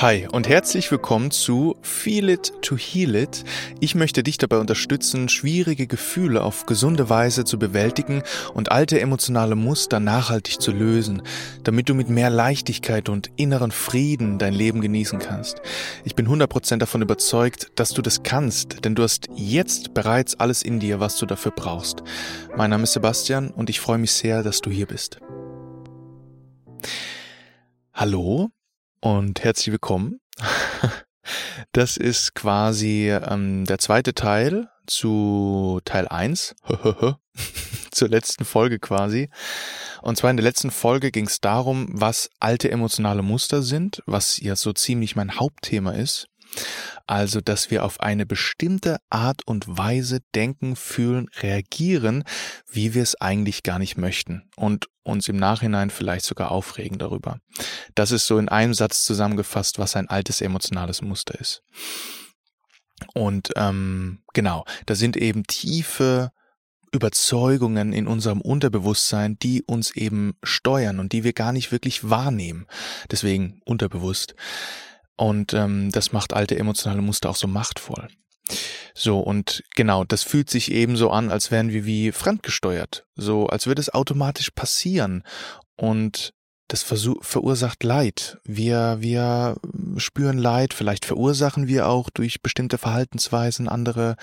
Hi und herzlich willkommen zu Feel It to Heal It. Ich möchte dich dabei unterstützen, schwierige Gefühle auf gesunde Weise zu bewältigen und alte emotionale Muster nachhaltig zu lösen, damit du mit mehr Leichtigkeit und inneren Frieden dein Leben genießen kannst. Ich bin 100% davon überzeugt, dass du das kannst, denn du hast jetzt bereits alles in dir, was du dafür brauchst. Mein Name ist Sebastian und ich freue mich sehr, dass du hier bist. Hallo, und herzlich willkommen. Das ist quasi ähm, der zweite Teil zu Teil 1, zur letzten Folge quasi. Und zwar in der letzten Folge ging es darum, was alte emotionale Muster sind, was ja so ziemlich mein Hauptthema ist. Also, dass wir auf eine bestimmte Art und Weise denken, fühlen, reagieren, wie wir es eigentlich gar nicht möchten und uns im Nachhinein vielleicht sogar aufregen darüber. Das ist so in einem Satz zusammengefasst, was ein altes emotionales Muster ist. Und ähm, genau, da sind eben tiefe Überzeugungen in unserem Unterbewusstsein, die uns eben steuern und die wir gar nicht wirklich wahrnehmen. Deswegen unterbewusst. Und ähm, das macht alte emotionale Muster auch so machtvoll. So, und genau, das fühlt sich eben so an, als wären wir wie fremdgesteuert. So, als würde es automatisch passieren. Und das verursacht Leid. Wir, wir spüren Leid, vielleicht verursachen wir auch durch bestimmte Verhaltensweisen andere,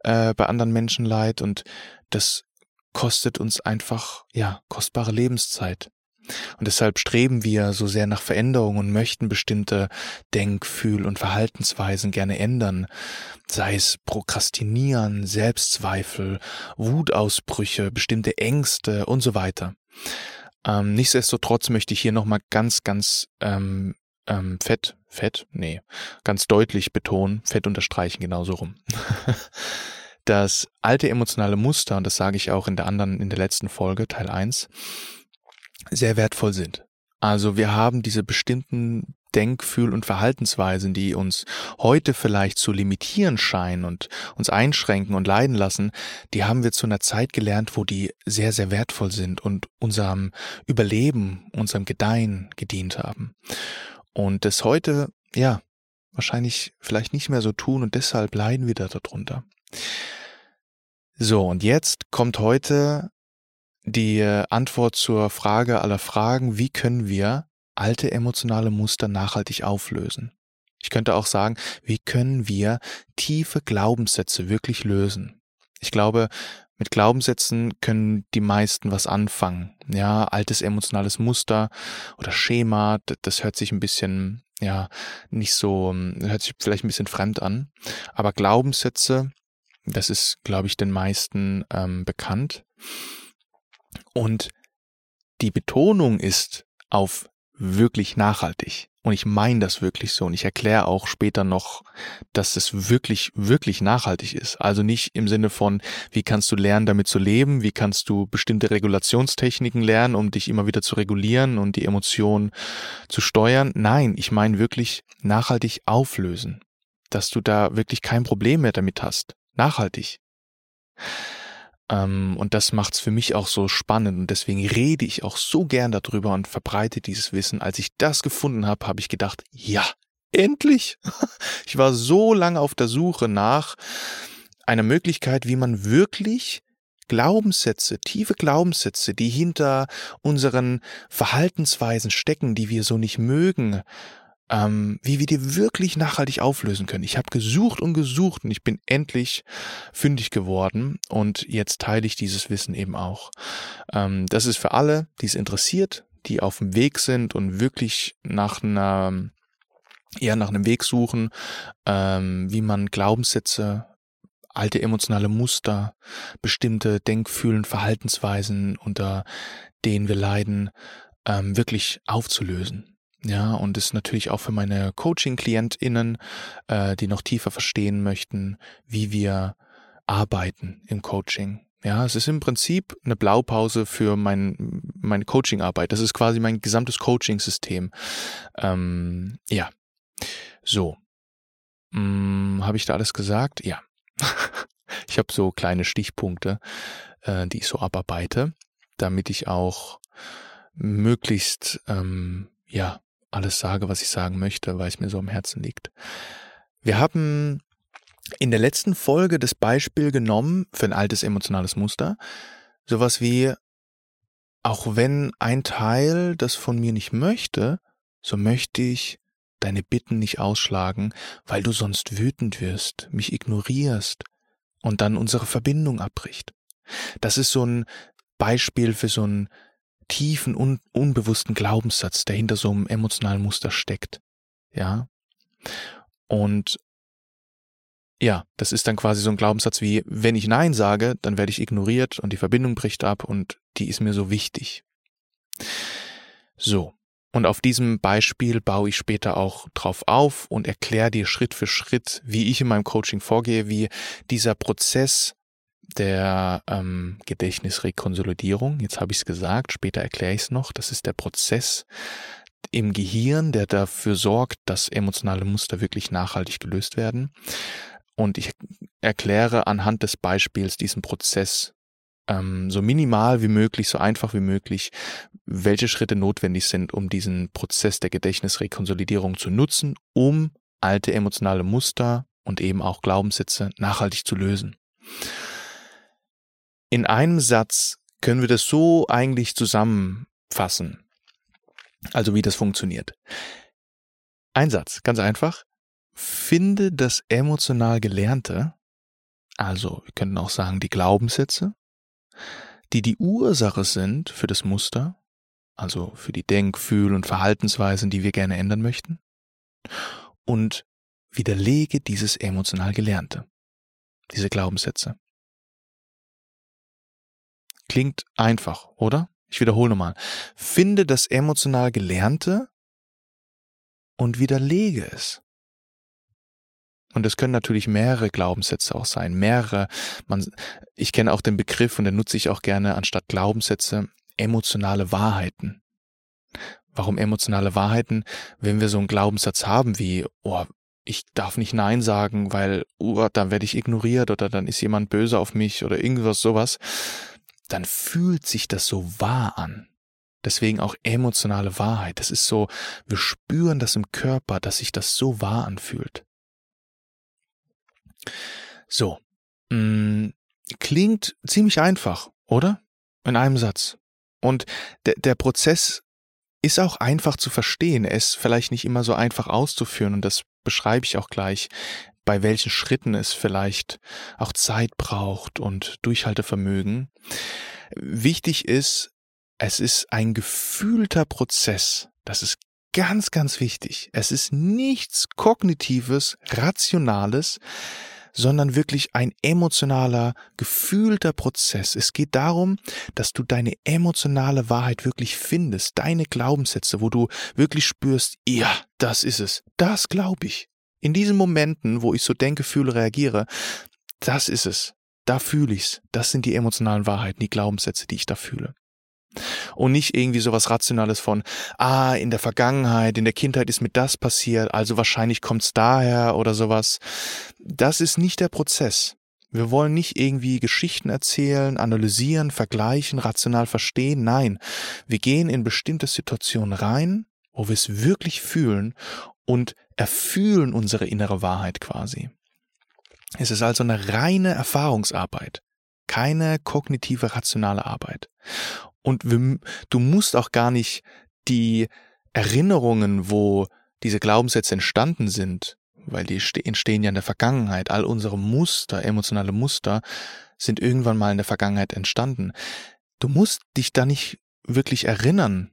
äh, bei anderen Menschen Leid und das kostet uns einfach, ja, kostbare Lebenszeit. Und deshalb streben wir so sehr nach Veränderung und möchten bestimmte Denk-, Fühl- und Verhaltensweisen gerne ändern. Sei es Prokrastinieren, Selbstzweifel, Wutausbrüche, bestimmte Ängste und so weiter. Ähm, nichtsdestotrotz möchte ich hier nochmal ganz, ganz ähm, ähm, fett, fett, nee, ganz deutlich betonen, fett unterstreichen, genauso rum. das alte emotionale Muster, und das sage ich auch in der anderen, in der letzten Folge, Teil 1, sehr wertvoll sind. Also wir haben diese bestimmten Denkfühl- und Verhaltensweisen, die uns heute vielleicht zu limitieren scheinen und uns einschränken und leiden lassen, die haben wir zu einer Zeit gelernt, wo die sehr, sehr wertvoll sind und unserem Überleben, unserem Gedeihen gedient haben. Und das heute, ja, wahrscheinlich vielleicht nicht mehr so tun und deshalb leiden wir da darunter. So, und jetzt kommt heute die äh, Antwort zur Frage aller Fragen, wie können wir alte emotionale Muster nachhaltig auflösen? Ich könnte auch sagen, wie können wir tiefe Glaubenssätze wirklich lösen? Ich glaube, mit Glaubenssätzen können die meisten was anfangen. Ja, altes emotionales Muster oder Schema, das hört sich ein bisschen, ja, nicht so, hört sich vielleicht ein bisschen fremd an. Aber Glaubenssätze, das ist, glaube ich, den meisten ähm, bekannt. Und die Betonung ist auf wirklich nachhaltig. Und ich meine das wirklich so. Und ich erkläre auch später noch, dass es wirklich, wirklich nachhaltig ist. Also nicht im Sinne von, wie kannst du lernen, damit zu leben? Wie kannst du bestimmte Regulationstechniken lernen, um dich immer wieder zu regulieren und die Emotionen zu steuern? Nein, ich meine wirklich nachhaltig auflösen. Dass du da wirklich kein Problem mehr damit hast. Nachhaltig. Ähm, und das macht's für mich auch so spannend und deswegen rede ich auch so gern darüber und verbreite dieses Wissen. Als ich das gefunden habe, habe ich gedacht, ja, endlich! Ich war so lange auf der Suche nach einer Möglichkeit, wie man wirklich Glaubenssätze, tiefe Glaubenssätze, die hinter unseren Verhaltensweisen stecken, die wir so nicht mögen, ähm, wie wir die wirklich nachhaltig auflösen können. Ich habe gesucht und gesucht und ich bin endlich fündig geworden und jetzt teile ich dieses Wissen eben auch. Ähm, das ist für alle, die es interessiert, die auf dem Weg sind und wirklich nach einer eher nach einem Weg suchen, ähm, wie man Glaubenssätze alte emotionale Muster, bestimmte Denkfühlen, Verhaltensweisen, unter denen wir leiden, ähm, wirklich aufzulösen. Ja, und ist natürlich auch für meine Coaching-KlientInnen, äh, die noch tiefer verstehen möchten, wie wir arbeiten im Coaching. Ja, es ist im Prinzip eine Blaupause für mein, meine Coaching-Arbeit. Das ist quasi mein gesamtes Coaching-System. Ähm, ja, so. Hm, habe ich da alles gesagt? Ja. ich habe so kleine Stichpunkte, äh, die ich so abarbeite, damit ich auch möglichst ähm, ja alles sage, was ich sagen möchte, weil es mir so am Herzen liegt. Wir haben in der letzten Folge das Beispiel genommen für ein altes emotionales Muster. Sowas wie, auch wenn ein Teil das von mir nicht möchte, so möchte ich deine Bitten nicht ausschlagen, weil du sonst wütend wirst, mich ignorierst und dann unsere Verbindung abbricht. Das ist so ein Beispiel für so einen tiefen, un unbewussten Glaubenssatz, der hinter so einem emotionalen Muster steckt. Ja. Und ja, das ist dann quasi so ein Glaubenssatz wie, wenn ich Nein sage, dann werde ich ignoriert und die Verbindung bricht ab und die ist mir so wichtig. So. Und auf diesem Beispiel baue ich später auch drauf auf und erkläre dir Schritt für Schritt, wie ich in meinem Coaching vorgehe, wie dieser Prozess der ähm, Gedächtnisrekonsolidierung, jetzt habe ich es gesagt, später erkläre ich es noch, das ist der Prozess im Gehirn, der dafür sorgt, dass emotionale Muster wirklich nachhaltig gelöst werden. Und ich erkläre anhand des Beispiels diesen Prozess ähm, so minimal wie möglich, so einfach wie möglich, welche Schritte notwendig sind, um diesen Prozess der Gedächtnisrekonsolidierung zu nutzen, um alte emotionale Muster und eben auch Glaubenssätze nachhaltig zu lösen. In einem Satz können wir das so eigentlich zusammenfassen, also wie das funktioniert. Ein Satz, ganz einfach. Finde das emotional Gelernte, also wir könnten auch sagen die Glaubenssätze, die die Ursache sind für das Muster, also für die Denk-, Fühl- und Verhaltensweisen, die wir gerne ändern möchten, und widerlege dieses emotional Gelernte, diese Glaubenssätze. Klingt einfach, oder? Ich wiederhole nochmal. Finde das emotional Gelernte und widerlege es. Und es können natürlich mehrere Glaubenssätze auch sein, mehrere. Man, ich kenne auch den Begriff und den nutze ich auch gerne anstatt Glaubenssätze emotionale Wahrheiten. Warum emotionale Wahrheiten? Wenn wir so einen Glaubenssatz haben wie, oh, ich darf nicht Nein sagen, weil, oh, dann werde ich ignoriert oder dann ist jemand böse auf mich oder irgendwas sowas, dann fühlt sich das so wahr an. Deswegen auch emotionale Wahrheit. Das ist so, wir spüren das im Körper, dass sich das so wahr anfühlt. So, mh, mm, klingt ziemlich einfach, oder? In einem Satz. Und der, der Prozess ist auch einfach zu verstehen. Er ist vielleicht nicht immer so einfach auszuführen und das beschreibe ich auch gleich, bei welchen Schritten es vielleicht auch Zeit braucht und Durchhaltevermögen. Wichtig ist, es ist ein gefühlter Prozess. Das ist ganz, ganz wichtig. Es ist nichts Kognitives, Rationales, sondern wirklich ein emotionaler, gefühlter Prozess. Es geht darum, dass du deine emotionale Wahrheit wirklich findest, deine Glaubenssätze, wo du wirklich spürst, ja, das ist es, das glaube ich. In diesen Momenten, wo ich so denke, fühle, reagiere, das ist es. Da fühle ich's. Das sind die emotionalen Wahrheiten, die Glaubenssätze, die ich da fühle. Und nicht irgendwie sowas Rationales von, ah, in der Vergangenheit, in der Kindheit ist mir das passiert, also wahrscheinlich kommt's daher oder sowas. Das ist nicht der Prozess. Wir wollen nicht irgendwie Geschichten erzählen, analysieren, vergleichen, rational verstehen. Nein, wir gehen in bestimmte Situationen rein, wo wir es wirklich fühlen und erfühlen unsere innere Wahrheit quasi. Es ist also eine reine Erfahrungsarbeit, keine kognitive rationale Arbeit. Und du musst auch gar nicht die Erinnerungen, wo diese Glaubenssätze entstanden sind, weil die entstehen ja in der Vergangenheit. All unsere Muster, emotionale Muster, sind irgendwann mal in der Vergangenheit entstanden. Du musst dich da nicht wirklich erinnern,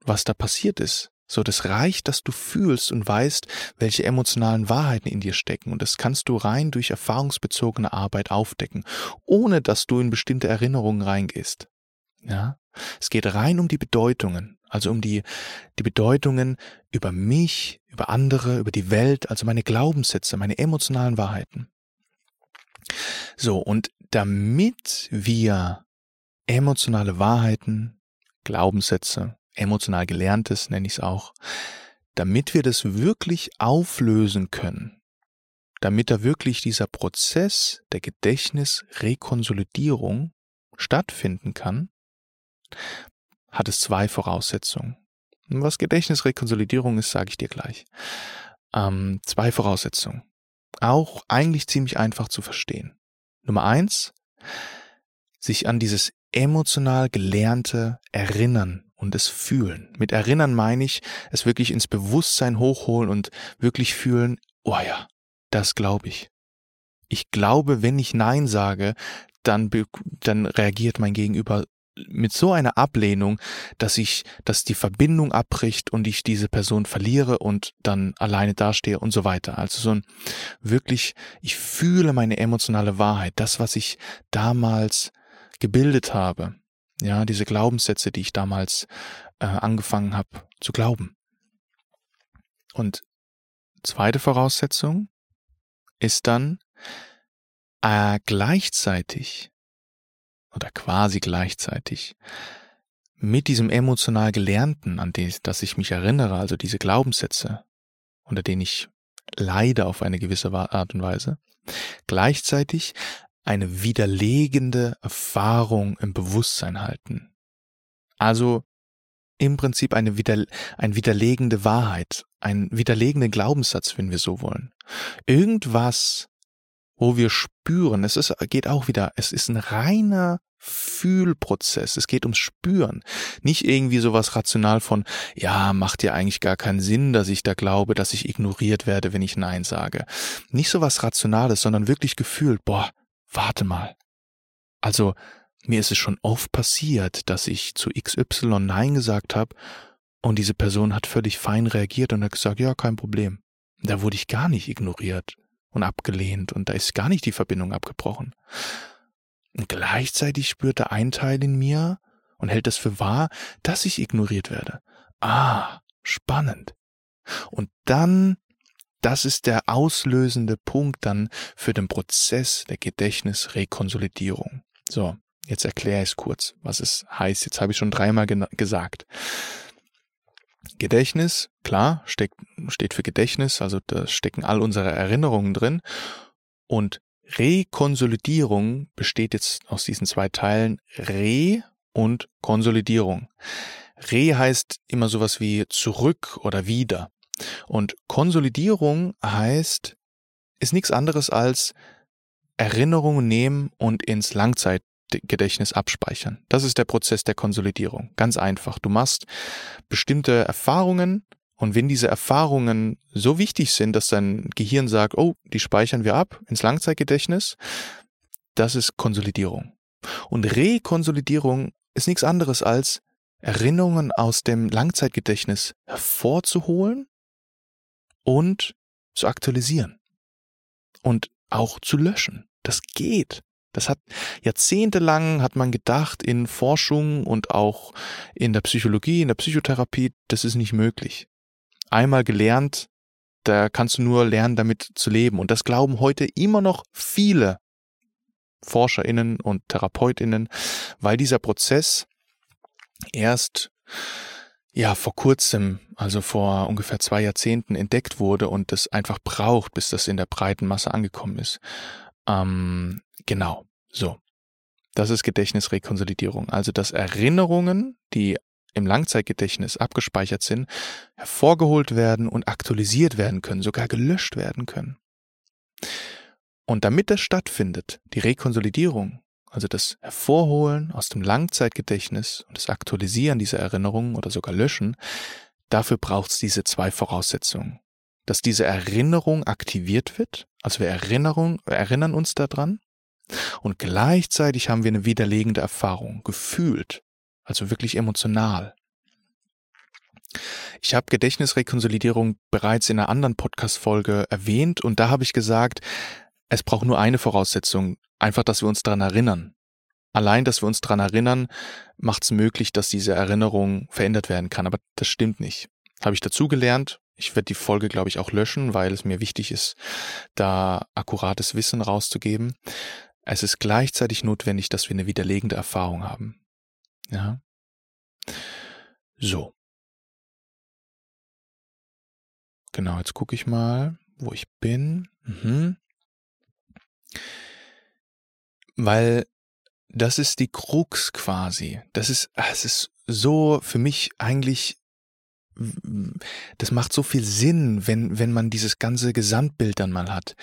was da passiert ist. So, das reicht, dass du fühlst und weißt, welche emotionalen Wahrheiten in dir stecken. Und das kannst du rein durch erfahrungsbezogene Arbeit aufdecken, ohne dass du in bestimmte Erinnerungen reingehst. Ja, es geht rein um die Bedeutungen, also um die, die Bedeutungen über mich, über andere, über die Welt, also meine Glaubenssätze, meine emotionalen Wahrheiten. So, und damit wir emotionale Wahrheiten, Glaubenssätze, emotional gelerntes nenne ich es auch, damit wir das wirklich auflösen können, damit da wirklich dieser Prozess der Gedächtnisrekonsolidierung stattfinden kann, hat es zwei Voraussetzungen. Was Gedächtnisrekonsolidierung ist, sage ich dir gleich. Ähm, zwei Voraussetzungen. Auch eigentlich ziemlich einfach zu verstehen. Nummer eins, sich an dieses emotional gelernte erinnern und es fühlen. Mit erinnern meine ich, es wirklich ins Bewusstsein hochholen und wirklich fühlen, oh ja, das glaube ich. Ich glaube, wenn ich Nein sage, dann, dann reagiert mein Gegenüber mit so einer Ablehnung, dass ich, dass die Verbindung abbricht und ich diese Person verliere und dann alleine dastehe und so weiter. Also so ein wirklich, ich fühle meine emotionale Wahrheit, das, was ich damals gebildet habe. Ja, diese Glaubenssätze, die ich damals äh, angefangen habe zu glauben. Und zweite Voraussetzung ist dann äh, gleichzeitig oder quasi gleichzeitig mit diesem emotional Gelernten, an das ich mich erinnere, also diese Glaubenssätze, unter denen ich leide auf eine gewisse Art und Weise, gleichzeitig eine widerlegende Erfahrung im Bewusstsein halten. Also im Prinzip eine wider, ein widerlegende Wahrheit, ein widerlegender Glaubenssatz, wenn wir so wollen. Irgendwas, wo wir spüren, es ist, geht auch wieder, es ist ein reiner Fühlprozess. Es geht ums Spüren. Nicht irgendwie sowas rational von, ja, macht ja eigentlich gar keinen Sinn, dass ich da glaube, dass ich ignoriert werde, wenn ich Nein sage. Nicht sowas Rationales, sondern wirklich gefühlt, boah, warte mal. Also, mir ist es schon oft passiert, dass ich zu XY Nein gesagt habe und diese Person hat völlig fein reagiert und hat gesagt, ja, kein Problem. Da wurde ich gar nicht ignoriert und abgelehnt und da ist gar nicht die Verbindung abgebrochen. Und gleichzeitig spürte ein Teil in mir und hält es für wahr, dass ich ignoriert werde. Ah, spannend. Und dann das ist der auslösende Punkt dann für den Prozess der Gedächtnisrekonsolidierung. So, jetzt erkläre ich es kurz, was es heißt. Jetzt habe ich schon dreimal gesagt. Gedächtnis, klar, steckt, steht für Gedächtnis, also da stecken all unsere Erinnerungen drin. Und Rekonsolidierung besteht jetzt aus diesen zwei Teilen Re und Konsolidierung. Re heißt immer sowas wie zurück oder wieder. Und Konsolidierung heißt, ist nichts anderes als Erinnerungen nehmen und ins Langzeitgedächtnis abspeichern. Das ist der Prozess der Konsolidierung. Ganz einfach. Du machst bestimmte Erfahrungen und wenn diese Erfahrungen so wichtig sind, dass dein Gehirn sagt, oh, die speichern wir ab ins Langzeitgedächtnis, das ist Konsolidierung. Und Rekonsolidierung ist nichts anderes als Erinnerungen aus dem Langzeitgedächtnis hervorzuholen und zu aktualisieren und auch zu löschen. Das geht. Das hat jahrzehntelang hat man gedacht in Forschung und auch in der Psychologie, in der Psychotherapie, das ist nicht möglich. Einmal gelernt, da kannst du nur lernen, damit zu leben. Und das glauben heute immer noch viele ForscherInnen und TherapeutInnen, weil dieser Prozess erst ja vor kurzem, also vor ungefähr zwei Jahrzehnten entdeckt wurde und das einfach braucht, bis das in der breiten Masse angekommen ist. Ähm, genau, so. Das ist Gedächtnisrekonsolidierung. Also dass Erinnerungen, die im Langzeitgedächtnis abgespeichert sind, hervorgeholt werden und aktualisiert werden können, sogar gelöscht werden können. Und damit das stattfindet, die Rekonsolidierung, also das Hervorholen aus dem Langzeitgedächtnis und das Aktualisieren dieser Erinnerungen oder sogar Löschen, dafür braucht es diese zwei Voraussetzungen. Dass diese Erinnerung aktiviert wird, also wir Erinnerung, wir erinnern uns daran, und gleichzeitig haben wir eine widerlegende Erfahrung, gefühlt, also wirklich emotional. Ich habe Gedächtnisrekonsolidierung bereits in einer anderen Podcast-Folge erwähnt und da habe ich gesagt, es braucht nur eine Voraussetzung, einfach, dass wir uns daran erinnern. Allein, dass wir uns daran erinnern, macht es möglich, dass diese Erinnerung verändert werden kann. Aber das stimmt nicht. Habe ich dazugelernt. Ich werde die Folge, glaube ich, auch löschen, weil es mir wichtig ist, da akkurates Wissen rauszugeben. Es ist gleichzeitig notwendig, dass wir eine widerlegende Erfahrung haben. Ja. So. Genau, jetzt gucke ich mal, wo ich bin. Mhm. Weil das ist die Krux quasi. Das ist, es ist so für mich eigentlich das macht so viel Sinn, wenn, wenn man dieses ganze Gesamtbild dann mal hat.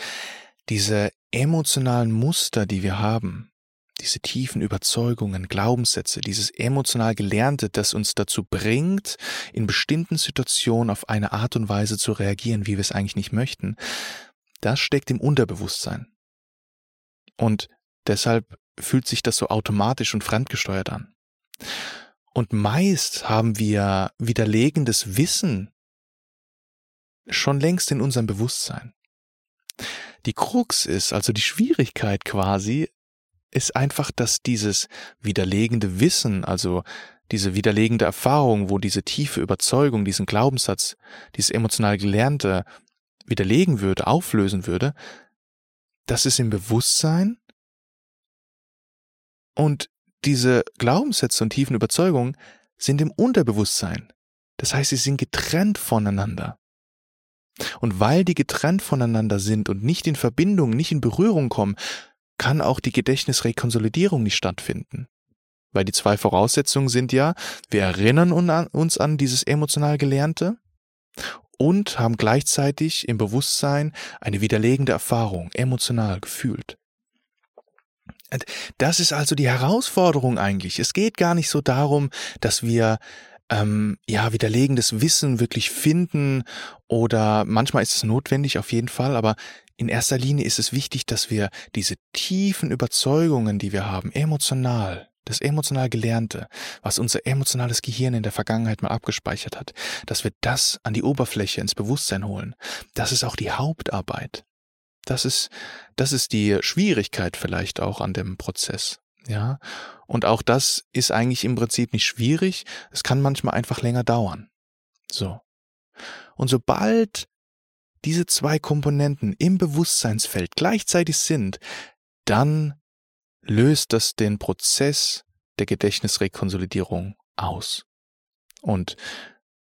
Diese emotionalen Muster, die wir haben, diese tiefen Überzeugungen, Glaubenssätze, dieses emotional Gelernte, das uns dazu bringt, in bestimmten Situationen auf eine Art und Weise zu reagieren, wie wir es eigentlich nicht möchten, das steckt im Unterbewusstsein. Und deshalb fühlt sich das so automatisch und fremdgesteuert an. Und meist haben wir widerlegendes Wissen schon längst in unserem Bewusstsein. Die Krux ist, also die Schwierigkeit quasi, ist einfach, dass dieses widerlegende Wissen, also diese widerlegende Erfahrung, wo diese tiefe Überzeugung, diesen Glaubenssatz, dieses emotional Gelernte widerlegen würde, auflösen würde, das ist im Bewusstsein und diese Glaubenssätze und tiefen Überzeugungen sind im Unterbewusstsein. Das heißt, sie sind getrennt voneinander. Und weil die getrennt voneinander sind und nicht in Verbindung, nicht in Berührung kommen, kann auch die Gedächtnisrekonsolidierung nicht stattfinden. Weil die zwei Voraussetzungen sind ja, wir erinnern uns an dieses emotional Gelernte und haben gleichzeitig im Bewusstsein eine widerlegende Erfahrung, emotional gefühlt. Das ist also die Herausforderung eigentlich. Es geht gar nicht so darum, dass wir ähm, ja widerlegendes Wissen wirklich finden oder manchmal ist es notwendig auf jeden Fall, aber in erster Linie ist es wichtig, dass wir diese tiefen Überzeugungen, die wir haben, emotional, das emotional Gelernte, was unser emotionales Gehirn in der Vergangenheit mal abgespeichert hat, dass wir das an die Oberfläche ins Bewusstsein holen. Das ist auch die Hauptarbeit. Das ist, das ist die Schwierigkeit vielleicht auch an dem Prozess. Ja. Und auch das ist eigentlich im Prinzip nicht schwierig. Es kann manchmal einfach länger dauern. So. Und sobald diese zwei Komponenten im Bewusstseinsfeld gleichzeitig sind, dann löst das den Prozess der Gedächtnisrekonsolidierung aus. Und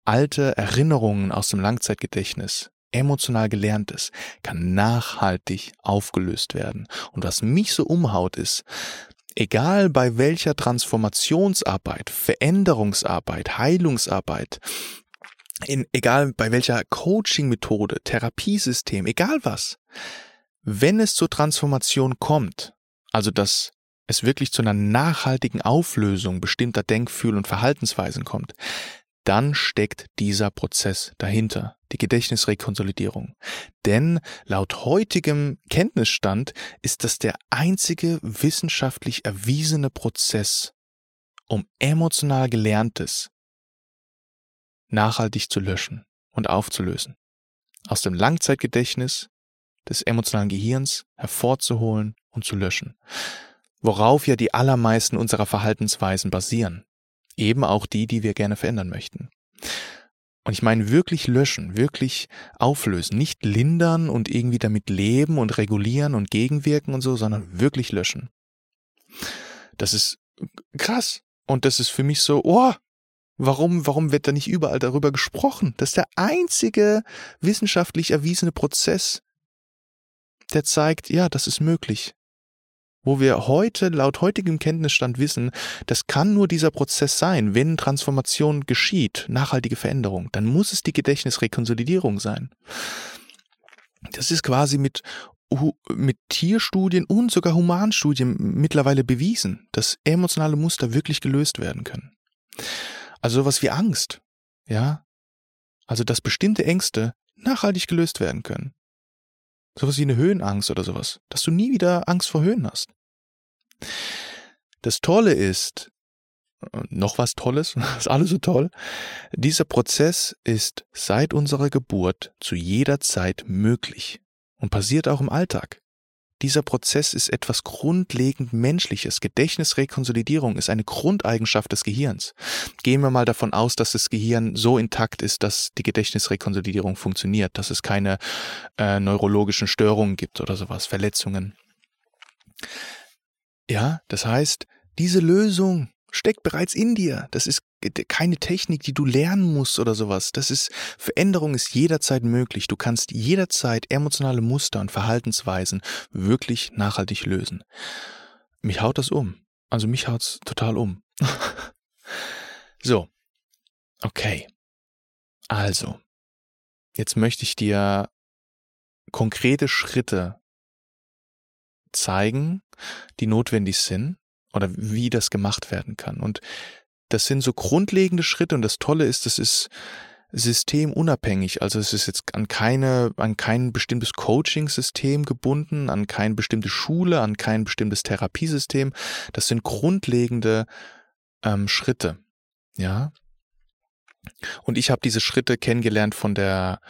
alte Erinnerungen aus dem Langzeitgedächtnis emotional Gelerntes kann nachhaltig aufgelöst werden. Und was mich so umhaut ist, egal bei welcher Transformationsarbeit, Veränderungsarbeit, Heilungsarbeit, in, egal bei welcher Coaching-Methode, Therapiesystem, egal was, wenn es zur Transformation kommt, also dass es wirklich zu einer nachhaltigen Auflösung bestimmter Denkfühl- und Verhaltensweisen kommt, dann steckt dieser Prozess dahinter, die Gedächtnisrekonsolidierung. Denn laut heutigem Kenntnisstand ist das der einzige wissenschaftlich erwiesene Prozess, um emotional Gelerntes nachhaltig zu löschen und aufzulösen. Aus dem Langzeitgedächtnis des emotionalen Gehirns hervorzuholen und zu löschen. Worauf ja die allermeisten unserer Verhaltensweisen basieren eben auch die, die wir gerne verändern möchten. Und ich meine wirklich löschen, wirklich auflösen, nicht lindern und irgendwie damit leben und regulieren und gegenwirken und so, sondern wirklich löschen. Das ist krass. Und das ist für mich so, oh, warum, warum wird da nicht überall darüber gesprochen? Das ist der einzige wissenschaftlich erwiesene Prozess, der zeigt, ja, das ist möglich wo wir heute laut heutigem Kenntnisstand wissen, das kann nur dieser Prozess sein, wenn Transformation geschieht, nachhaltige Veränderung, dann muss es die Gedächtnisrekonsolidierung sein. Das ist quasi mit mit Tierstudien und sogar Humanstudien mittlerweile bewiesen, dass emotionale Muster wirklich gelöst werden können. Also sowas wie Angst, ja? Also dass bestimmte Ängste nachhaltig gelöst werden können. Sowas wie eine Höhenangst oder sowas, dass du nie wieder Angst vor Höhen hast. Das Tolle ist, noch was Tolles, ist alles so toll, dieser Prozess ist seit unserer Geburt zu jeder Zeit möglich und passiert auch im Alltag. Dieser Prozess ist etwas grundlegend Menschliches. Gedächtnisrekonsolidierung ist eine Grundeigenschaft des Gehirns. Gehen wir mal davon aus, dass das Gehirn so intakt ist, dass die Gedächtnisrekonsolidierung funktioniert, dass es keine äh, neurologischen Störungen gibt oder sowas, Verletzungen. Ja, das heißt, diese Lösung steckt bereits in dir. Das ist keine Technik, die du lernen musst oder sowas. Das ist, Veränderung ist jederzeit möglich. Du kannst jederzeit emotionale Muster und Verhaltensweisen wirklich nachhaltig lösen. Mich haut das um. Also mich haut's total um. so. Okay. Also, jetzt möchte ich dir konkrete Schritte zeigen, die notwendig sind oder wie das gemacht werden kann. Und das sind so grundlegende Schritte und das Tolle ist, das ist systemunabhängig. Also es ist jetzt an keine, an kein bestimmtes Coaching-System gebunden, an keine bestimmte Schule, an kein bestimmtes Therapiesystem. Das sind grundlegende ähm, Schritte. Ja. Und ich habe diese Schritte kennengelernt von der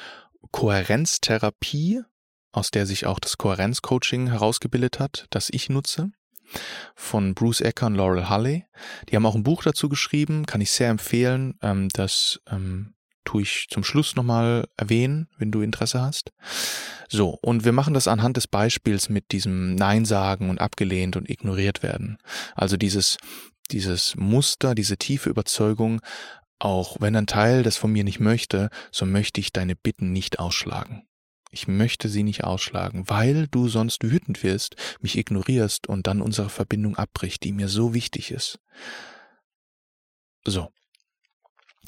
Kohärenztherapie, aus der sich auch das Kohärenzcoaching herausgebildet hat, das ich nutze von Bruce Ecker und Laurel Hulley. Die haben auch ein Buch dazu geschrieben, kann ich sehr empfehlen. Ähm, das ähm, tue ich zum Schluss nochmal erwähnen, wenn du Interesse hast. So, und wir machen das anhand des Beispiels mit diesem Nein sagen und abgelehnt und ignoriert werden. Also dieses, dieses Muster, diese tiefe Überzeugung, auch wenn ein Teil das von mir nicht möchte, so möchte ich deine Bitten nicht ausschlagen. Ich möchte sie nicht ausschlagen, weil du sonst wütend wirst, mich ignorierst und dann unsere Verbindung abbricht, die mir so wichtig ist. So.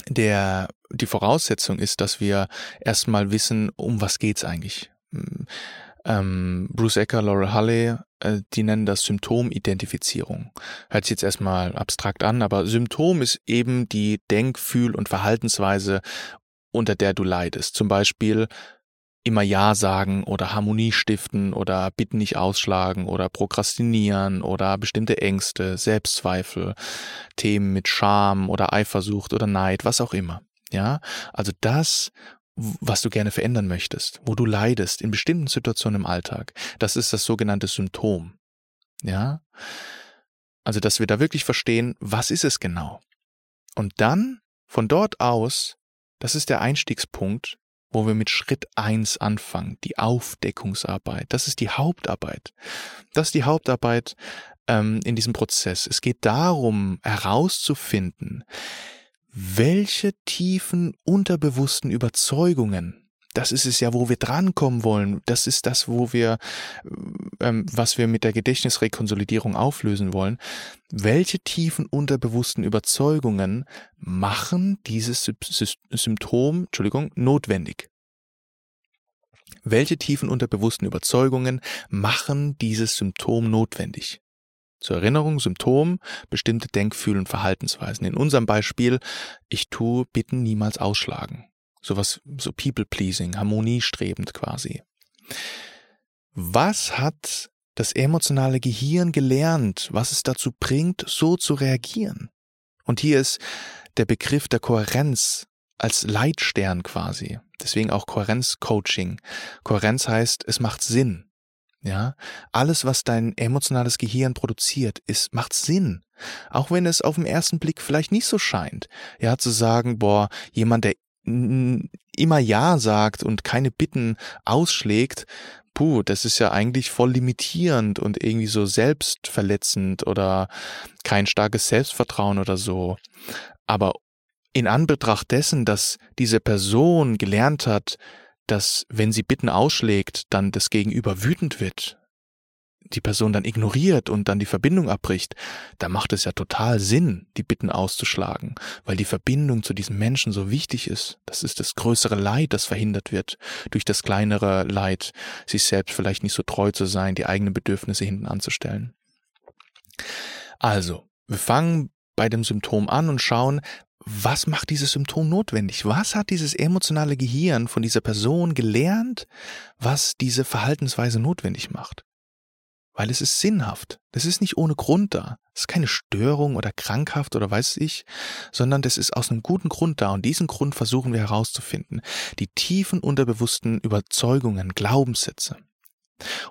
Der, die Voraussetzung ist, dass wir erstmal wissen, um was geht's eigentlich. Hm, ähm, Bruce Ecker, Laura Hulley, äh, die nennen das Symptomidentifizierung. Hört sich jetzt erstmal abstrakt an, aber Symptom ist eben die Denk-, Fühl- und Verhaltensweise, unter der du leidest. Zum Beispiel immer Ja sagen oder Harmonie stiften oder Bitten nicht ausschlagen oder prokrastinieren oder bestimmte Ängste, Selbstzweifel, Themen mit Scham oder Eifersucht oder Neid, was auch immer. Ja, also das, was du gerne verändern möchtest, wo du leidest in bestimmten Situationen im Alltag, das ist das sogenannte Symptom. Ja, also dass wir da wirklich verstehen, was ist es genau? Und dann von dort aus, das ist der Einstiegspunkt, wo wir mit Schritt eins anfangen, die Aufdeckungsarbeit. Das ist die Hauptarbeit. Das ist die Hauptarbeit ähm, in diesem Prozess. Es geht darum, herauszufinden, welche tiefen unterbewussten Überzeugungen das ist es ja, wo wir drankommen wollen. Das ist das, wo wir, ähm, was wir mit der Gedächtnisrekonsolidierung auflösen wollen. Welche tiefen unterbewussten Überzeugungen machen dieses Symptom, Entschuldigung, notwendig? Welche tiefen unterbewussten Überzeugungen machen dieses Symptom notwendig? Zur Erinnerung, Symptom, bestimmte Denk-, Fühl- und Verhaltensweisen. In unserem Beispiel, ich tue Bitten niemals ausschlagen. Sowas, so People-Pleasing, harmoniestrebend quasi. Was hat das emotionale Gehirn gelernt, was es dazu bringt, so zu reagieren? Und hier ist der Begriff der Kohärenz als Leitstern quasi. Deswegen auch Kohärenz-Coaching. Kohärenz heißt, es macht Sinn. Ja, alles, was dein emotionales Gehirn produziert, ist, macht Sinn. Auch wenn es auf den ersten Blick vielleicht nicht so scheint. Ja, zu sagen, boah, jemand, der immer Ja sagt und keine Bitten ausschlägt, puh, das ist ja eigentlich voll limitierend und irgendwie so selbstverletzend oder kein starkes Selbstvertrauen oder so. Aber in Anbetracht dessen, dass diese Person gelernt hat, dass wenn sie Bitten ausschlägt, dann das Gegenüber wütend wird, die Person dann ignoriert und dann die Verbindung abbricht, da macht es ja total Sinn, die Bitten auszuschlagen, weil die Verbindung zu diesem Menschen so wichtig ist. Das ist das größere Leid, das verhindert wird durch das kleinere Leid, sich selbst vielleicht nicht so treu zu sein, die eigenen Bedürfnisse hinten anzustellen. Also, wir fangen bei dem Symptom an und schauen, was macht dieses Symptom notwendig? Was hat dieses emotionale Gehirn von dieser Person gelernt, was diese Verhaltensweise notwendig macht? Weil es ist sinnhaft. Das ist nicht ohne Grund da. Es ist keine Störung oder krankhaft oder weiß ich, sondern das ist aus einem guten Grund da und diesen Grund versuchen wir herauszufinden. Die tiefen unterbewussten Überzeugungen, Glaubenssätze.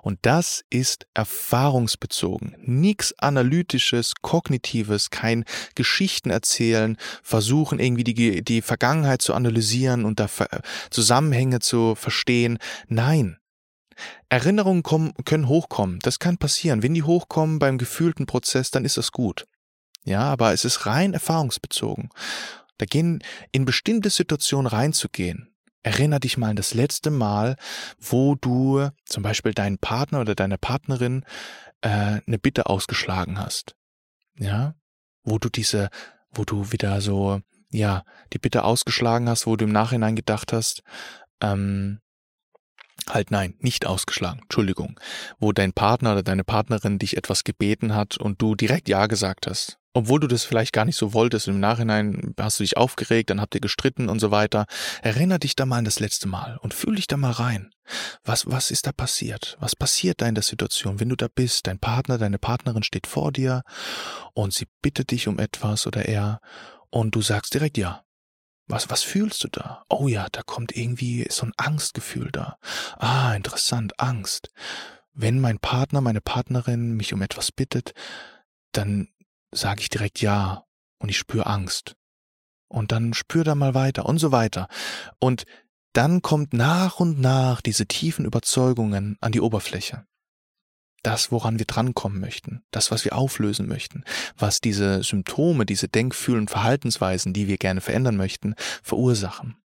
Und das ist erfahrungsbezogen. Nichts analytisches, kognitives, kein Geschichten erzählen, versuchen irgendwie die, die Vergangenheit zu analysieren und da Zusammenhänge zu verstehen. Nein, Erinnerungen kommen, können hochkommen. Das kann passieren. Wenn die hochkommen beim gefühlten Prozess, dann ist das gut. Ja, aber es ist rein erfahrungsbezogen. Da gehen in bestimmte Situationen reinzugehen. Erinner dich mal an das letzte Mal, wo du zum Beispiel deinen Partner oder deine Partnerin äh, eine Bitte ausgeschlagen hast. Ja, wo du diese, wo du wieder so ja, die Bitte ausgeschlagen hast, wo du im Nachhinein gedacht hast, ähm, halt nein, nicht ausgeschlagen, Entschuldigung, wo dein Partner oder deine Partnerin dich etwas gebeten hat und du direkt Ja gesagt hast. Obwohl du das vielleicht gar nicht so wolltest, im Nachhinein hast du dich aufgeregt, dann habt ihr gestritten und so weiter. Erinner dich da mal an das letzte Mal und fühl dich da mal rein. Was, was ist da passiert? Was passiert da in der Situation, wenn du da bist? Dein Partner, deine Partnerin steht vor dir und sie bittet dich um etwas oder er und du sagst direkt Ja. Was, was fühlst du da? Oh ja, da kommt irgendwie so ein Angstgefühl da. Ah, interessant, Angst. Wenn mein Partner, meine Partnerin mich um etwas bittet, dann sage ich direkt ja und ich spüre Angst. Und dann spür da mal weiter und so weiter. Und dann kommt nach und nach diese tiefen Überzeugungen an die Oberfläche das, woran wir drankommen möchten, das, was wir auflösen möchten, was diese Symptome, diese Denkfühlen, Verhaltensweisen, die wir gerne verändern möchten, verursachen.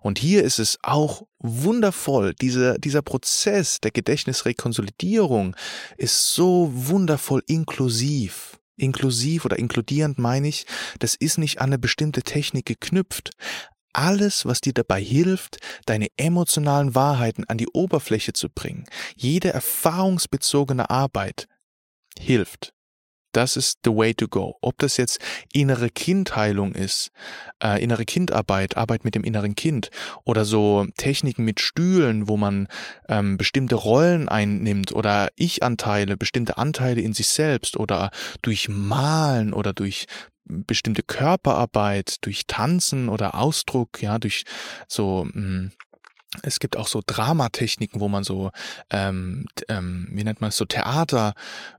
Und hier ist es auch wundervoll, dieser, dieser Prozess der Gedächtnisrekonsolidierung ist so wundervoll inklusiv. Inklusiv oder inkludierend meine ich, das ist nicht an eine bestimmte Technik geknüpft, alles, was dir dabei hilft, deine emotionalen Wahrheiten an die Oberfläche zu bringen, jede erfahrungsbezogene Arbeit hilft. Das ist the way to go. Ob das jetzt innere Kindheilung ist, äh, innere Kindarbeit, Arbeit mit dem inneren Kind oder so Techniken mit Stühlen, wo man ähm, bestimmte Rollen einnimmt oder Ich-Anteile, bestimmte Anteile in sich selbst oder durch Malen oder durch bestimmte Körperarbeit, durch Tanzen oder Ausdruck, ja, durch so mh, hm, es gibt auch so Dramatechniken, wo man so, ähm, ähm, wie nennt man es, so Theater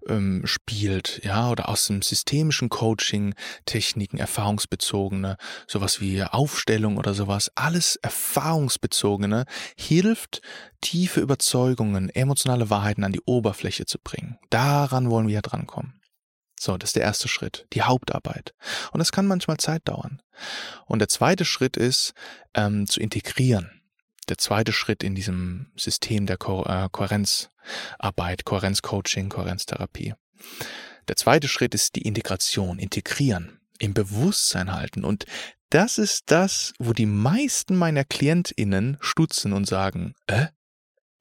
ähm, spielt, ja, oder aus dem systemischen Coaching Techniken, erfahrungsbezogene, sowas wie Aufstellung oder sowas, alles erfahrungsbezogene, hilft, tiefe Überzeugungen, emotionale Wahrheiten an die Oberfläche zu bringen. Daran wollen wir ja drankommen. So, das ist der erste Schritt, die Hauptarbeit. Und das kann manchmal Zeit dauern. Und der zweite Schritt ist, ähm, zu integrieren. Der zweite Schritt in diesem System der Ko äh, Kohärenzarbeit, Kohärenzcoaching, Kohärenztherapie. Der zweite Schritt ist die Integration, integrieren, im Bewusstsein halten. Und das ist das, wo die meisten meiner KlientInnen stutzen und sagen, äh,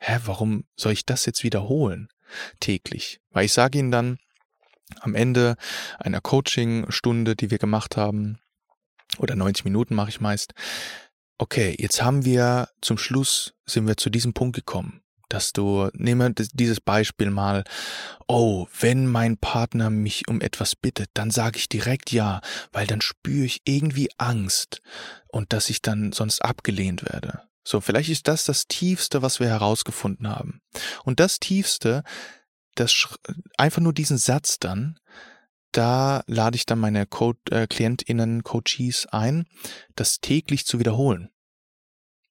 hä, warum soll ich das jetzt wiederholen? Täglich. Weil ich sage ihnen dann, am Ende einer Coaching-Stunde, die wir gemacht haben, oder 90 Minuten mache ich meist, okay, jetzt haben wir zum Schluss, sind wir zu diesem Punkt gekommen, dass du, nehme dieses Beispiel mal, oh, wenn mein Partner mich um etwas bittet, dann sage ich direkt ja, weil dann spüre ich irgendwie Angst und dass ich dann sonst abgelehnt werde. So, vielleicht ist das das Tiefste, was wir herausgefunden haben. Und das Tiefste das einfach nur diesen Satz dann, da lade ich dann meine Co äh, KlientInnen, Coaches ein, das täglich zu wiederholen.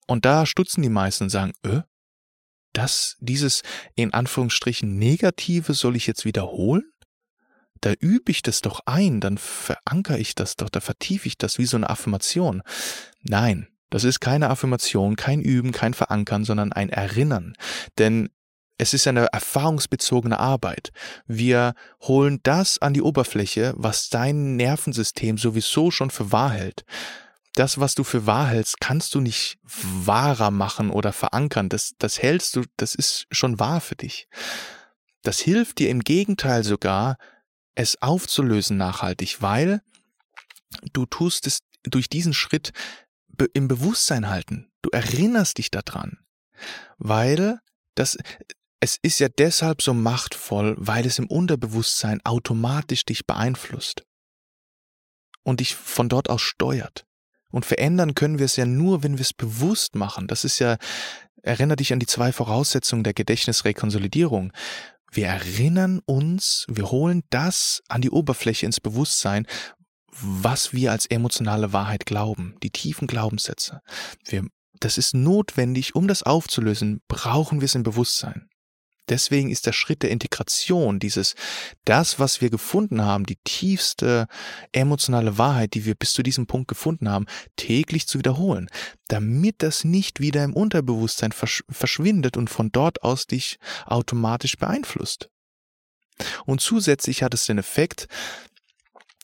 Und da stutzen die meisten und sagen, äh, das, dieses in Anführungsstrichen Negative soll ich jetzt wiederholen? Da übe ich das doch ein, dann verankere ich das doch, da vertiefe ich das wie so eine Affirmation. Nein, das ist keine Affirmation, kein Üben, kein Verankern, sondern ein Erinnern. Denn es ist eine erfahrungsbezogene Arbeit. Wir holen das an die Oberfläche, was dein Nervensystem sowieso schon für wahr hält. Das, was du für wahr hältst, kannst du nicht wahrer machen oder verankern. Das, das hältst du, das ist schon wahr für dich. Das hilft dir im Gegenteil sogar, es aufzulösen nachhaltig, weil du tust es durch diesen Schritt im Bewusstsein halten. Du erinnerst dich daran. Weil das, es ist ja deshalb so machtvoll, weil es im Unterbewusstsein automatisch dich beeinflusst und dich von dort aus steuert. Und verändern können wir es ja nur, wenn wir es bewusst machen. Das ist ja, erinnere dich an die zwei Voraussetzungen der Gedächtnisrekonsolidierung. Wir erinnern uns, wir holen das an die Oberfläche ins Bewusstsein, was wir als emotionale Wahrheit glauben, die tiefen Glaubenssätze. Wir, das ist notwendig, um das aufzulösen, brauchen wir es im Bewusstsein. Deswegen ist der Schritt der Integration, dieses, das, was wir gefunden haben, die tiefste emotionale Wahrheit, die wir bis zu diesem Punkt gefunden haben, täglich zu wiederholen, damit das nicht wieder im Unterbewusstsein versch verschwindet und von dort aus dich automatisch beeinflusst. Und zusätzlich hat es den Effekt,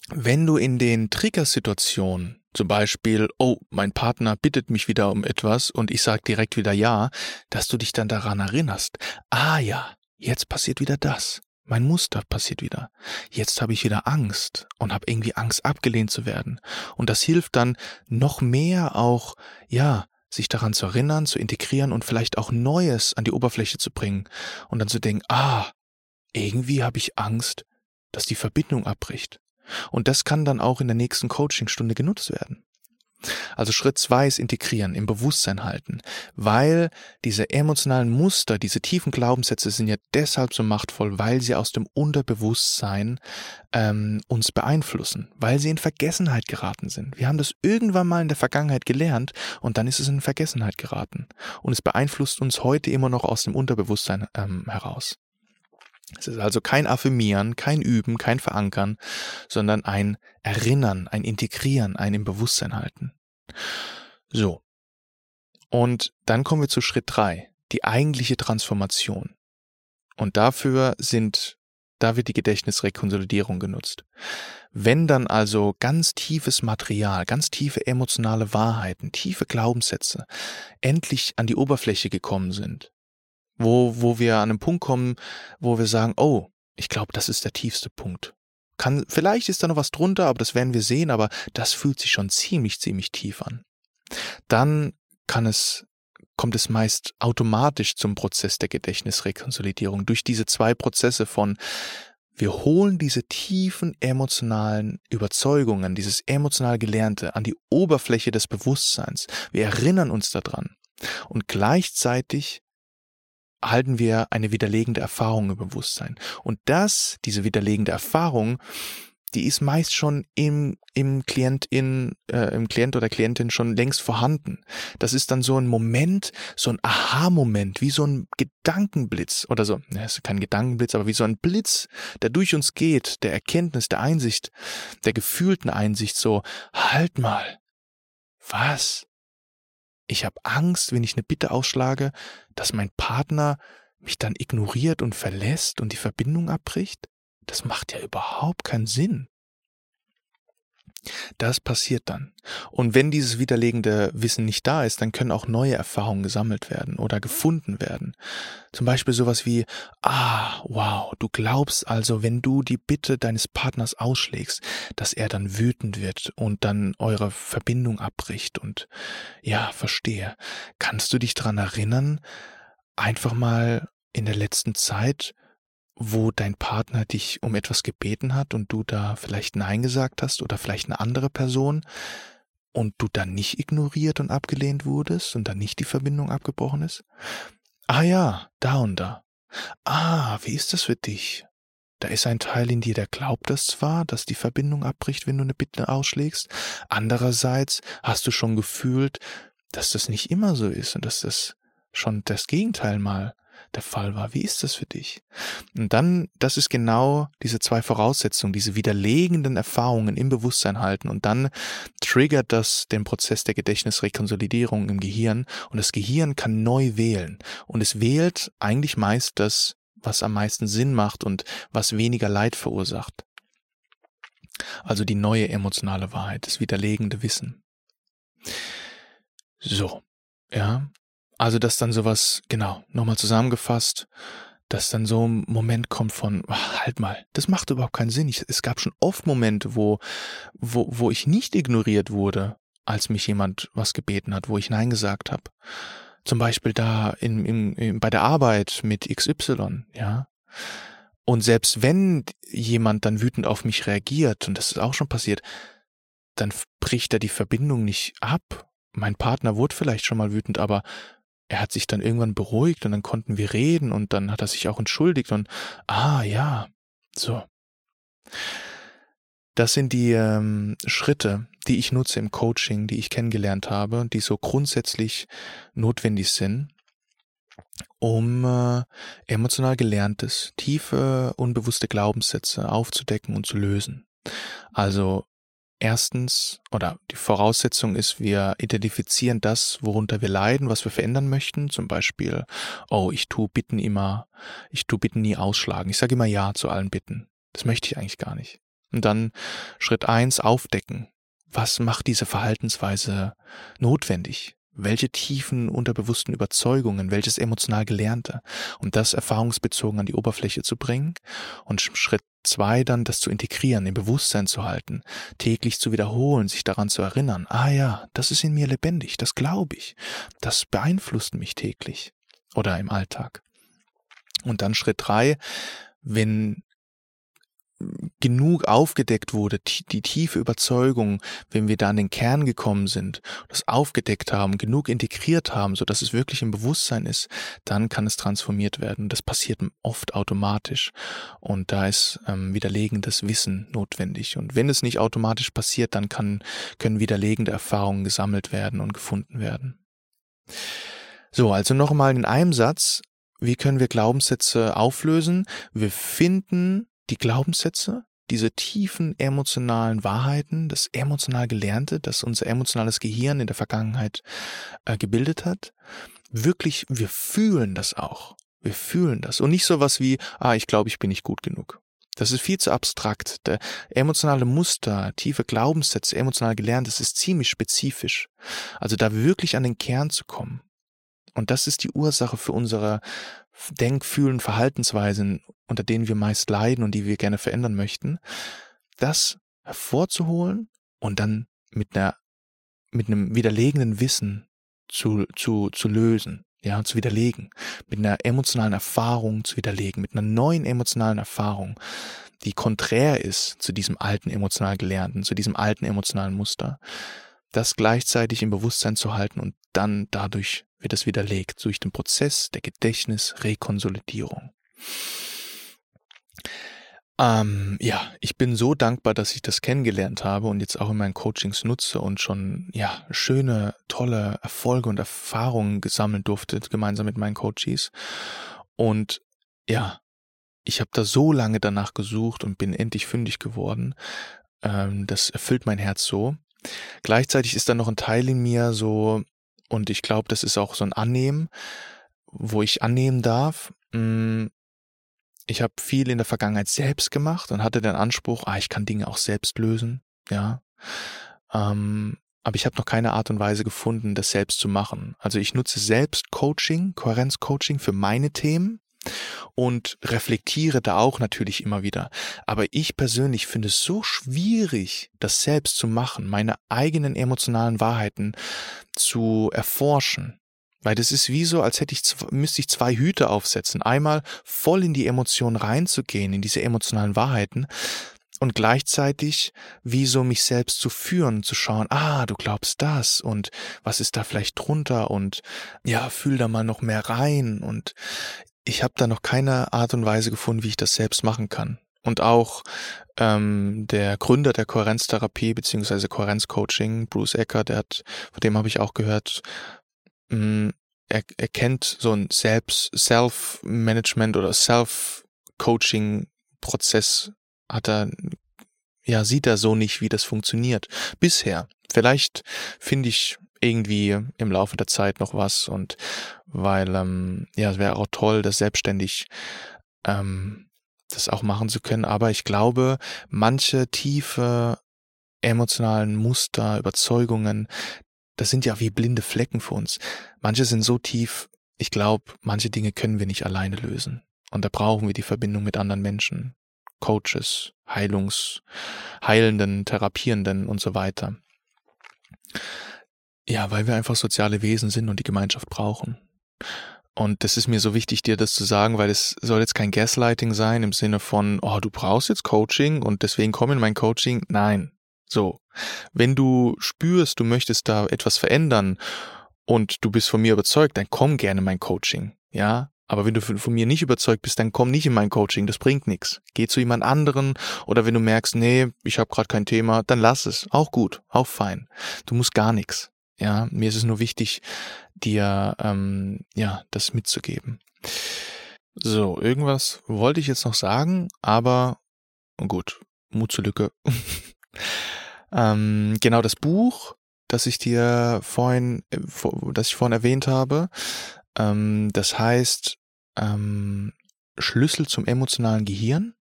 wenn du in den Triggersituationen zum Beispiel, oh, mein Partner bittet mich wieder um etwas und ich sage direkt wieder ja, dass du dich dann daran erinnerst. Ah ja, jetzt passiert wieder das. Mein Muster passiert wieder. Jetzt habe ich wieder Angst und habe irgendwie Angst abgelehnt zu werden. Und das hilft dann noch mehr auch, ja, sich daran zu erinnern, zu integrieren und vielleicht auch Neues an die Oberfläche zu bringen und dann zu denken, ah, irgendwie habe ich Angst, dass die Verbindung abbricht. Und das kann dann auch in der nächsten Coachingstunde genutzt werden. Also Schritt zwei ist integrieren, im Bewusstsein halten, weil diese emotionalen Muster, diese tiefen Glaubenssätze sind ja deshalb so machtvoll, weil sie aus dem Unterbewusstsein ähm, uns beeinflussen, weil sie in Vergessenheit geraten sind. Wir haben das irgendwann mal in der Vergangenheit gelernt und dann ist es in Vergessenheit geraten. Und es beeinflusst uns heute immer noch aus dem Unterbewusstsein ähm, heraus. Es ist also kein Affirmieren, kein Üben, kein Verankern, sondern ein Erinnern, ein Integrieren, ein im Bewusstsein halten. So. Und dann kommen wir zu Schritt drei, die eigentliche Transformation. Und dafür sind, da wird die Gedächtnisrekonsolidierung genutzt. Wenn dann also ganz tiefes Material, ganz tiefe emotionale Wahrheiten, tiefe Glaubenssätze endlich an die Oberfläche gekommen sind, wo, wo wir an einen Punkt kommen, wo wir sagen, oh, ich glaube, das ist der tiefste Punkt. Kann, vielleicht ist da noch was drunter, aber das werden wir sehen, aber das fühlt sich schon ziemlich, ziemlich tief an. Dann kann es, kommt es meist automatisch zum Prozess der Gedächtnisrekonsolidierung durch diese zwei Prozesse von wir holen diese tiefen emotionalen Überzeugungen, dieses emotional Gelernte an die Oberfläche des Bewusstseins. Wir erinnern uns daran. Und gleichzeitig halten wir eine widerlegende Erfahrung im Bewusstsein. Und das, diese widerlegende Erfahrung, die ist meist schon im, im Klient in, äh, im Klient oder Klientin schon längst vorhanden. Das ist dann so ein Moment, so ein Aha-Moment, wie so ein Gedankenblitz oder so. Ja, ist kein Gedankenblitz, aber wie so ein Blitz, der durch uns geht, der Erkenntnis, der Einsicht, der gefühlten Einsicht, so, halt mal. Was? Ich habe Angst, wenn ich eine Bitte ausschlage, dass mein Partner mich dann ignoriert und verlässt und die Verbindung abbricht? Das macht ja überhaupt keinen Sinn. Das passiert dann. Und wenn dieses widerlegende Wissen nicht da ist, dann können auch neue Erfahrungen gesammelt werden oder gefunden werden. Zum Beispiel sowas wie, ah, wow, du glaubst also, wenn du die Bitte deines Partners ausschlägst, dass er dann wütend wird und dann eure Verbindung abbricht und ja, verstehe. Kannst du dich dran erinnern, einfach mal in der letzten Zeit wo dein Partner dich um etwas gebeten hat und du da vielleicht Nein gesagt hast oder vielleicht eine andere Person und du dann nicht ignoriert und abgelehnt wurdest und dann nicht die Verbindung abgebrochen ist? Ah ja, da und da. Ah, wie ist das für dich? Da ist ein Teil in dir, der glaubt das zwar, dass die Verbindung abbricht, wenn du eine Bitte ausschlägst. Andererseits hast du schon gefühlt, dass das nicht immer so ist und dass das schon das Gegenteil mal der Fall war. Wie ist das für dich? Und dann, das ist genau diese zwei Voraussetzungen, diese widerlegenden Erfahrungen im Bewusstsein halten und dann triggert das den Prozess der Gedächtnisrekonsolidierung im Gehirn und das Gehirn kann neu wählen und es wählt eigentlich meist das, was am meisten Sinn macht und was weniger Leid verursacht. Also die neue emotionale Wahrheit, das widerlegende Wissen. So, ja, also, dass dann sowas, genau, nochmal zusammengefasst, dass dann so ein Moment kommt von, halt mal, das macht überhaupt keinen Sinn. Ich, es gab schon oft Momente, wo, wo, wo ich nicht ignoriert wurde, als mich jemand was gebeten hat, wo ich Nein gesagt habe. Zum Beispiel da in, in, in, bei der Arbeit mit XY, ja. Und selbst wenn jemand dann wütend auf mich reagiert, und das ist auch schon passiert, dann bricht er die Verbindung nicht ab. Mein Partner wurde vielleicht schon mal wütend, aber er hat sich dann irgendwann beruhigt und dann konnten wir reden und dann hat er sich auch entschuldigt und ah ja, so. Das sind die ähm, Schritte, die ich nutze im Coaching, die ich kennengelernt habe, die so grundsätzlich notwendig sind, um äh, emotional gelerntes, tiefe, unbewusste Glaubenssätze aufzudecken und zu lösen. Also Erstens, oder die Voraussetzung ist, wir identifizieren das, worunter wir leiden, was wir verändern möchten. Zum Beispiel, oh, ich tue Bitten immer, ich tue Bitten nie ausschlagen. Ich sage immer Ja zu allen Bitten. Das möchte ich eigentlich gar nicht. Und dann Schritt eins aufdecken. was macht diese Verhaltensweise notwendig? Welche tiefen unterbewussten Überzeugungen, welches emotional Gelernte und das erfahrungsbezogen an die Oberfläche zu bringen und Schritt zwei dann das zu integrieren, im Bewusstsein zu halten, täglich zu wiederholen, sich daran zu erinnern, ah ja, das ist in mir lebendig, das glaube ich, das beeinflusst mich täglich oder im Alltag. Und dann Schritt drei, wenn genug aufgedeckt wurde, die tiefe Überzeugung, wenn wir da an den Kern gekommen sind, das aufgedeckt haben, genug integriert haben, so dass es wirklich im Bewusstsein ist, dann kann es transformiert werden. Das passiert oft automatisch und da ist ähm, widerlegendes Wissen notwendig. Und wenn es nicht automatisch passiert, dann kann, können widerlegende Erfahrungen gesammelt werden und gefunden werden. So, also nochmal in einem Satz, wie können wir Glaubenssätze auflösen? Wir finden die Glaubenssätze, diese tiefen emotionalen Wahrheiten, das emotional Gelernte, das unser emotionales Gehirn in der Vergangenheit äh, gebildet hat, wirklich, wir fühlen das auch. Wir fühlen das. Und nicht so was wie, ah, ich glaube, ich bin nicht gut genug. Das ist viel zu abstrakt. Der emotionale Muster, tiefe Glaubenssätze, emotional gelernt, das ist ziemlich spezifisch. Also da wirklich an den Kern zu kommen. Und das ist die Ursache für unsere Denk-, Fühlen-, Verhaltensweisen, unter denen wir meist leiden und die wir gerne verändern möchten, das hervorzuholen und dann mit einer, mit einem widerlegenden Wissen zu, zu, zu lösen, ja, zu widerlegen, mit einer emotionalen Erfahrung zu widerlegen, mit einer neuen emotionalen Erfahrung, die konträr ist zu diesem alten emotional Gelernten, zu diesem alten emotionalen Muster, das gleichzeitig im Bewusstsein zu halten und dann dadurch wird es widerlegt durch den Prozess der Gedächtnisrekonsolidierung. Ähm, ja, ich bin so dankbar, dass ich das kennengelernt habe und jetzt auch in meinen Coachings nutze und schon ja schöne, tolle Erfolge und Erfahrungen gesammelt durfte gemeinsam mit meinen Coaches. Und ja, ich habe da so lange danach gesucht und bin endlich fündig geworden. Ähm, das erfüllt mein Herz so. Gleichzeitig ist da noch ein Teil in mir so, und ich glaube, das ist auch so ein Annehmen, wo ich annehmen darf. Hm, ich habe viel in der Vergangenheit selbst gemacht und hatte den Anspruch, ah, ich kann Dinge auch selbst lösen, ja. Ähm, aber ich habe noch keine Art und Weise gefunden, das selbst zu machen. Also ich nutze selbst Coaching, Kohärenzcoaching für meine Themen und reflektiere da auch natürlich immer wieder. Aber ich persönlich finde es so schwierig, das selbst zu machen, meine eigenen emotionalen Wahrheiten zu erforschen. Weil das ist wie so, als hätte ich, müsste ich zwei Hüte aufsetzen. Einmal voll in die Emotionen reinzugehen, in diese emotionalen Wahrheiten und gleichzeitig wie so mich selbst zu führen, zu schauen, ah, du glaubst das und was ist da vielleicht drunter und ja, fühl da mal noch mehr rein und ich habe da noch keine Art und Weise gefunden, wie ich das selbst machen kann. Und auch ähm, der Gründer der Kohärenztherapie beziehungsweise Kohärenzcoaching, Bruce Ecker, der hat, von dem habe ich auch gehört, mh, mm, er, er kennt so ein Selbst, Self-Management oder Self-Coaching-Prozess, hat er, ja, sieht er so nicht, wie das funktioniert. Bisher. Vielleicht finde ich irgendwie im Laufe der Zeit noch was und weil ähm, ja, es wäre auch toll, das selbstständig ähm, das auch machen zu können. Aber ich glaube, manche tiefe emotionalen Muster, Überzeugungen, das sind ja wie blinde Flecken für uns. Manche sind so tief, ich glaube, manche Dinge können wir nicht alleine lösen. Und da brauchen wir die Verbindung mit anderen Menschen, Coaches, Heilungs, Heilenden, Therapierenden und so weiter. Ja, weil wir einfach soziale Wesen sind und die Gemeinschaft brauchen. Und das ist mir so wichtig, dir das zu sagen, weil es soll jetzt kein Gaslighting sein im Sinne von, oh, du brauchst jetzt Coaching und deswegen komm in mein Coaching. Nein. So. Wenn du spürst, du möchtest da etwas verändern und du bist von mir überzeugt, dann komm gerne in mein Coaching. Ja. Aber wenn du von mir nicht überzeugt bist, dann komm nicht in mein Coaching, das bringt nichts. Geh zu jemand anderen oder wenn du merkst, nee, ich habe gerade kein Thema, dann lass es. Auch gut, auch fein. Du musst gar nichts. Ja, mir ist es nur wichtig, dir ähm, ja das mitzugeben. So, irgendwas wollte ich jetzt noch sagen, aber gut, Mut zur Lücke. ähm, genau das Buch, das ich dir vorhin, äh, das ich vorhin erwähnt habe, ähm, das heißt ähm, Schlüssel zum emotionalen Gehirn.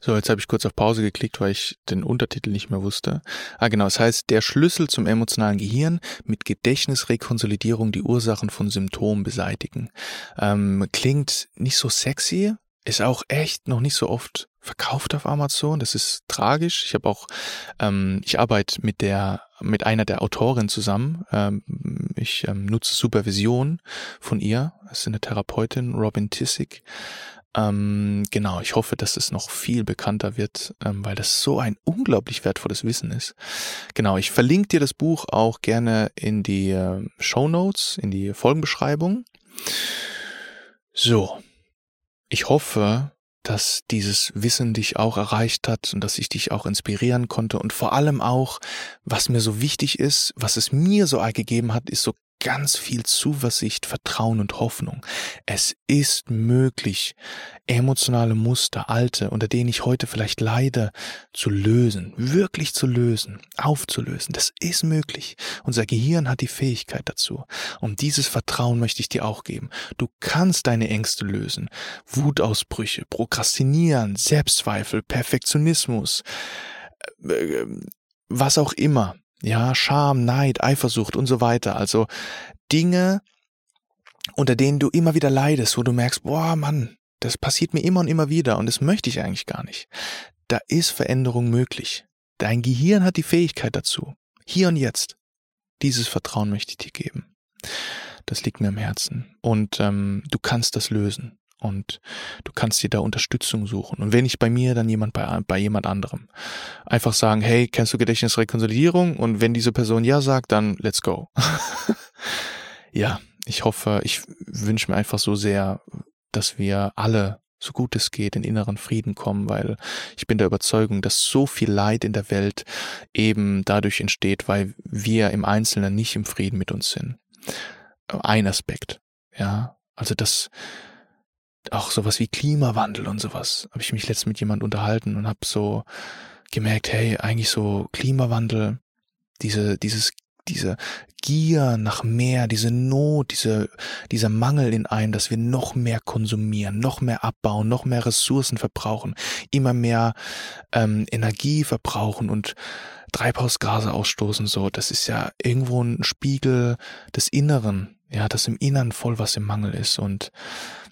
So, jetzt habe ich kurz auf Pause geklickt, weil ich den Untertitel nicht mehr wusste. Ah, genau, es heißt, der Schlüssel zum emotionalen Gehirn mit Gedächtnisrekonsolidierung die Ursachen von Symptomen beseitigen. Ähm, klingt nicht so sexy, ist auch echt noch nicht so oft verkauft auf Amazon. Das ist tragisch. Ich habe auch, ähm, ich arbeite mit der, mit einer der Autoren zusammen. Ähm, ich ähm, nutze Supervision von ihr. Das ist eine Therapeutin, Robin Tissig. Ähm, genau, ich hoffe, dass es noch viel bekannter wird, ähm, weil das so ein unglaublich wertvolles Wissen ist. Genau, ich verlinke dir das Buch auch gerne in die äh, Show Notes, in die Folgenbeschreibung. So, ich hoffe, dass dieses Wissen dich auch erreicht hat und dass ich dich auch inspirieren konnte und vor allem auch, was mir so wichtig ist, was es mir so gegeben hat, ist so ganz viel Zuversicht, Vertrauen und Hoffnung. Es ist möglich, emotionale Muster, alte, unter denen ich heute vielleicht leide, zu lösen, wirklich zu lösen, aufzulösen. Das ist möglich. Unser Gehirn hat die Fähigkeit dazu. Und dieses Vertrauen möchte ich dir auch geben. Du kannst deine Ängste lösen. Wutausbrüche, Prokrastinieren, Selbstzweifel, Perfektionismus, äh, äh, was auch immer ja, Scham, Neid, Eifersucht und so weiter. Also Dinge, unter denen du immer wieder leidest, wo du merkst, boah, Mann, das passiert mir immer und immer wieder und das möchte ich eigentlich gar nicht. Da ist Veränderung möglich. Dein Gehirn hat die Fähigkeit dazu. Hier und jetzt. Dieses Vertrauen möchte ich dir geben. Das liegt mir am Herzen. Und ähm, du kannst das lösen und du kannst dir da Unterstützung suchen. Und wenn nicht bei mir, dann jemand bei, bei jemand anderem. Einfach sagen, hey, kennst du Gedächtnisrekonsolidierung? Und wenn diese Person ja sagt, dann let's go. ja, ich hoffe, ich wünsche mir einfach so sehr, dass wir alle so gut es geht in inneren Frieden kommen, weil ich bin der Überzeugung, dass so viel Leid in der Welt eben dadurch entsteht, weil wir im Einzelnen nicht im Frieden mit uns sind. Ein Aspekt, ja. Also das, auch sowas wie Klimawandel und sowas. Habe ich mich letztens mit jemand unterhalten und habe so gemerkt, hey, eigentlich so Klimawandel, diese, dieses, diese Gier nach mehr, diese Not, diese, dieser Mangel in einem, dass wir noch mehr konsumieren, noch mehr abbauen, noch mehr Ressourcen verbrauchen, immer mehr ähm, Energie verbrauchen und Treibhausgase ausstoßen, so, das ist ja irgendwo ein Spiegel des Inneren, ja, dass im Innern voll was im Mangel ist und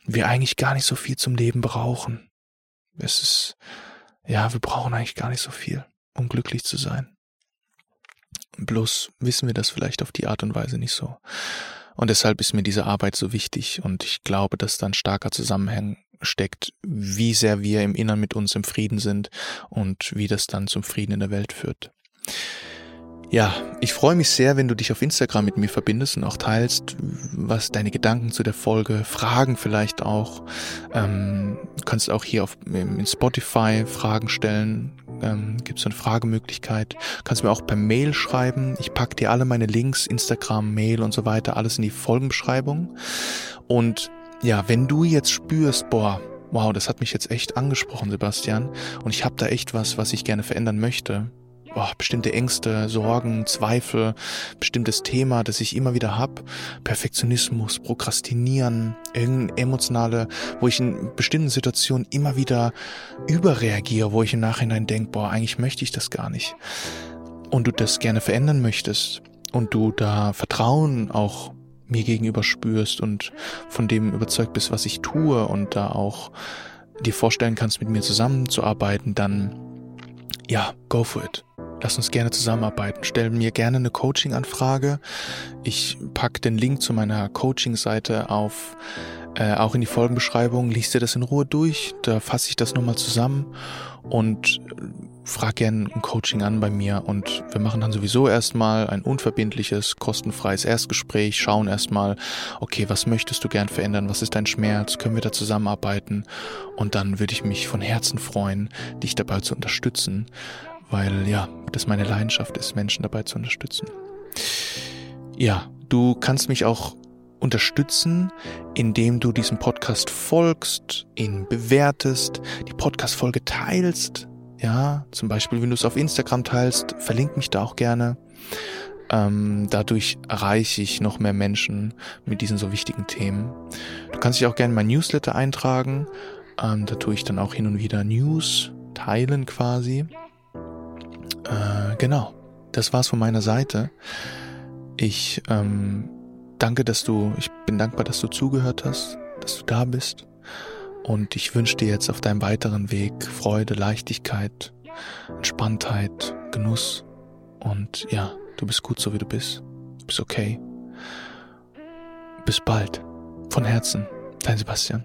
wir eigentlich gar nicht so viel zum Leben brauchen. Es ist, ja, wir brauchen eigentlich gar nicht so viel, um glücklich zu sein. Bloß wissen wir das vielleicht auf die Art und Weise nicht so. Und deshalb ist mir diese Arbeit so wichtig und ich glaube, dass da ein starker Zusammenhang steckt, wie sehr wir im Innern mit uns im Frieden sind und wie das dann zum Frieden in der Welt führt. Ja, ich freue mich sehr, wenn du dich auf Instagram mit mir verbindest und auch teilst, was deine Gedanken zu der Folge, Fragen vielleicht auch. Ähm, kannst auch hier auf in Spotify Fragen stellen. Ähm, Gibt es eine Fragemöglichkeit? Kannst mir auch per Mail schreiben. Ich packe dir alle meine Links, Instagram, Mail und so weiter, alles in die Folgenbeschreibung. Und ja, wenn du jetzt spürst, boah, wow, das hat mich jetzt echt angesprochen, Sebastian, und ich habe da echt was, was ich gerne verändern möchte, oh, bestimmte Ängste, Sorgen, Zweifel, bestimmtes Thema, das ich immer wieder hab, Perfektionismus, Prokrastinieren, irgendeine emotionale, wo ich in bestimmten Situationen immer wieder überreagiere, wo ich im Nachhinein denke, boah, eigentlich möchte ich das gar nicht. Und du das gerne verändern möchtest und du da Vertrauen auch mir gegenüber spürst und von dem überzeugt bist, was ich tue und da auch dir vorstellen kannst, mit mir zusammenzuarbeiten, dann ja, go for it. Lass uns gerne zusammenarbeiten. Stell mir gerne eine Coaching-Anfrage. Ich pack den Link zu meiner Coaching-Seite auf, äh, auch in die Folgenbeschreibung. Lies dir das in Ruhe durch. Da fasse ich das nochmal zusammen und frag gerne ein Coaching an bei mir. Und wir machen dann sowieso erstmal ein unverbindliches, kostenfreies Erstgespräch. Schauen erstmal, okay, was möchtest du gern verändern? Was ist dein Schmerz? Können wir da zusammenarbeiten? Und dann würde ich mich von Herzen freuen, dich dabei zu unterstützen weil ja, das meine Leidenschaft ist, Menschen dabei zu unterstützen. Ja, du kannst mich auch unterstützen, indem du diesem Podcast folgst, ihn bewertest, die Podcast-Folge teilst. Ja, zum Beispiel, wenn du es auf Instagram teilst, verlink mich da auch gerne. Ähm, dadurch erreiche ich noch mehr Menschen mit diesen so wichtigen Themen. Du kannst dich auch gerne in mein Newsletter eintragen Ähm, da tue ich dann auch hin und wieder News teilen quasi. Äh, genau, das war's von meiner Seite. Ich ähm, danke, dass du, ich bin dankbar, dass du zugehört hast, dass du da bist. Und ich wünsche dir jetzt auf deinem weiteren Weg Freude, Leichtigkeit, Entspanntheit, Genuss. Und ja, du bist gut so wie du bist. Du bist okay. Bis bald. Von Herzen, dein Sebastian.